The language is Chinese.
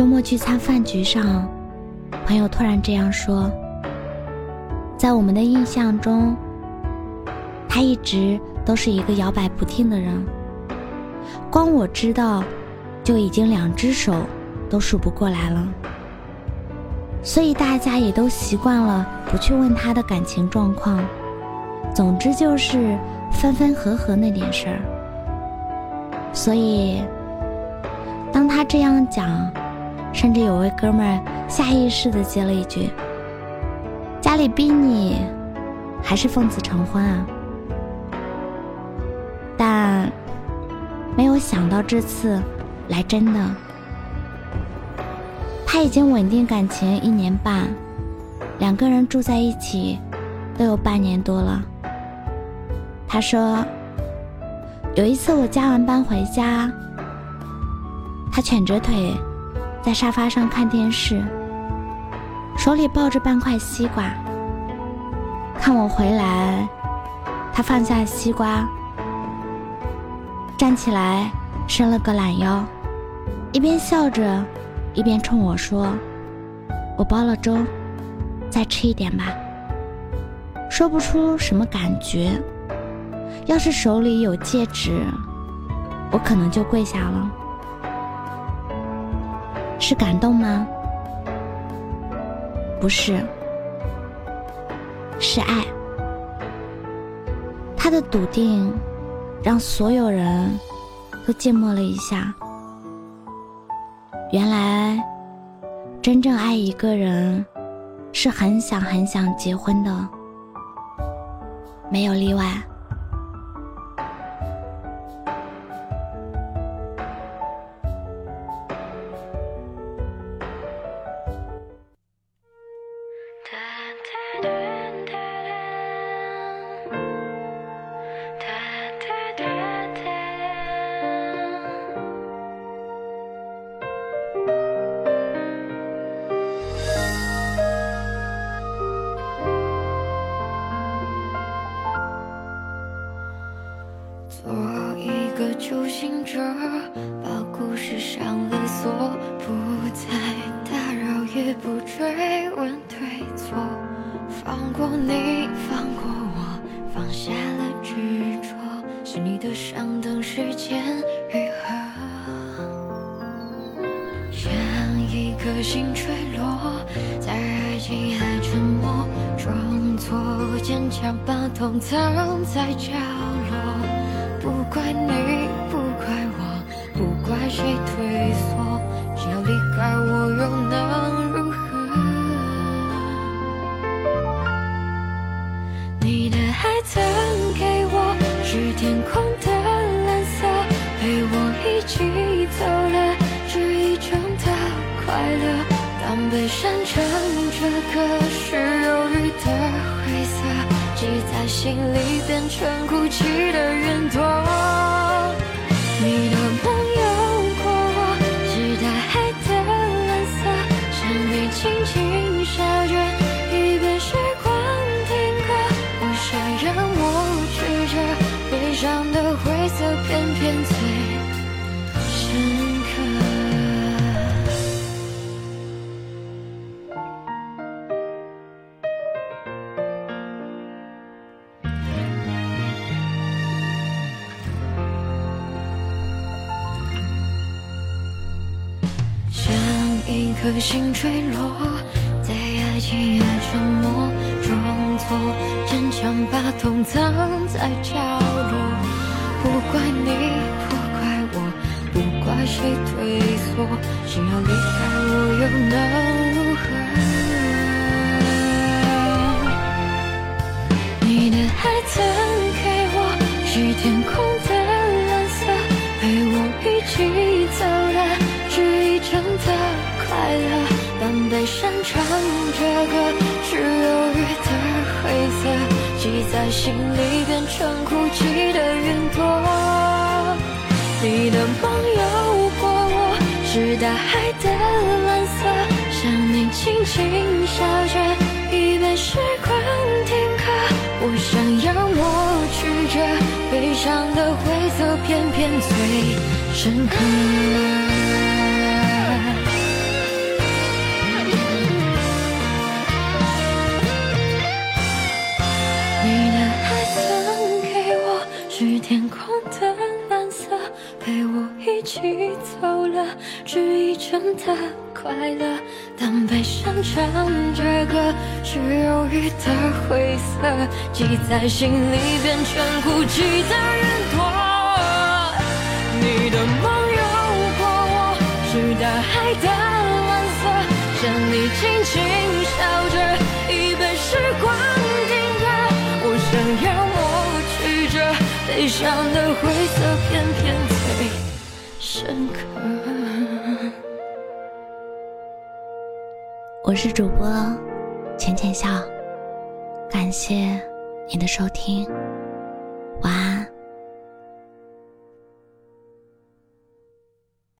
周末聚餐饭局上，朋友突然这样说：“在我们的印象中，他一直都是一个摇摆不定的人。光我知道，就已经两只手都数不过来了。所以大家也都习惯了不去问他的感情状况。总之就是分分合合那点事儿。”所以，当他这样讲，甚至有位哥们儿下意识的接了一句：“家里逼你，还是奉子成婚啊？”但没有想到这次来真的。他已经稳定感情一年半，两个人住在一起都有半年多了。他说。有一次我加完班回家，他蜷着腿在沙发上看电视，手里抱着半块西瓜。看我回来，他放下西瓜，站起来伸了个懒腰，一边笑着，一边冲我说：“我煲了粥，再吃一点吧。”说不出什么感觉。要是手里有戒指，我可能就跪下了。是感动吗？不是，是爱。他的笃定让所有人都静默了一下。原来，真正爱一个人，是很想很想结婚的，没有例外。也不追问对错。放过你，放过我，放下了执着，是你的伤，等时间愈合。像一颗心坠落，在爱情海沉没，装作坚强，把痛藏在角落。给我是天空的蓝色，陪我一起走了这一程的快乐。当悲伤成这个是忧郁的灰色。记在心里，变成哭泣的云朵。你的梦有过我，是大海的蓝色，像你轻轻像一颗星坠落，在爱情海沉没，装作坚强，把痛藏在角落。不怪你，不怪我，不怪谁退缩，想要离开我又能如何？你的爱曾给我是天空的蓝色，陪我一起快乐，但悲伤唱着歌，是忧郁的灰色，积在心里变成哭泣的云朵。你的梦有过我，是大海的蓝色，想你轻轻笑着，一杯时光停格。我想要抹去这悲伤的灰色，偏偏最深刻。天空的蓝色，陪我一起走了这一程的快乐。当悲伤唱着歌，是忧郁的灰色，记在心里变成哭泣的云朵。你的梦有过我，是大海的蓝色，想你轻轻笑着，悲伤的灰色偏偏最深刻。我是主播浅浅笑，感谢你的收听。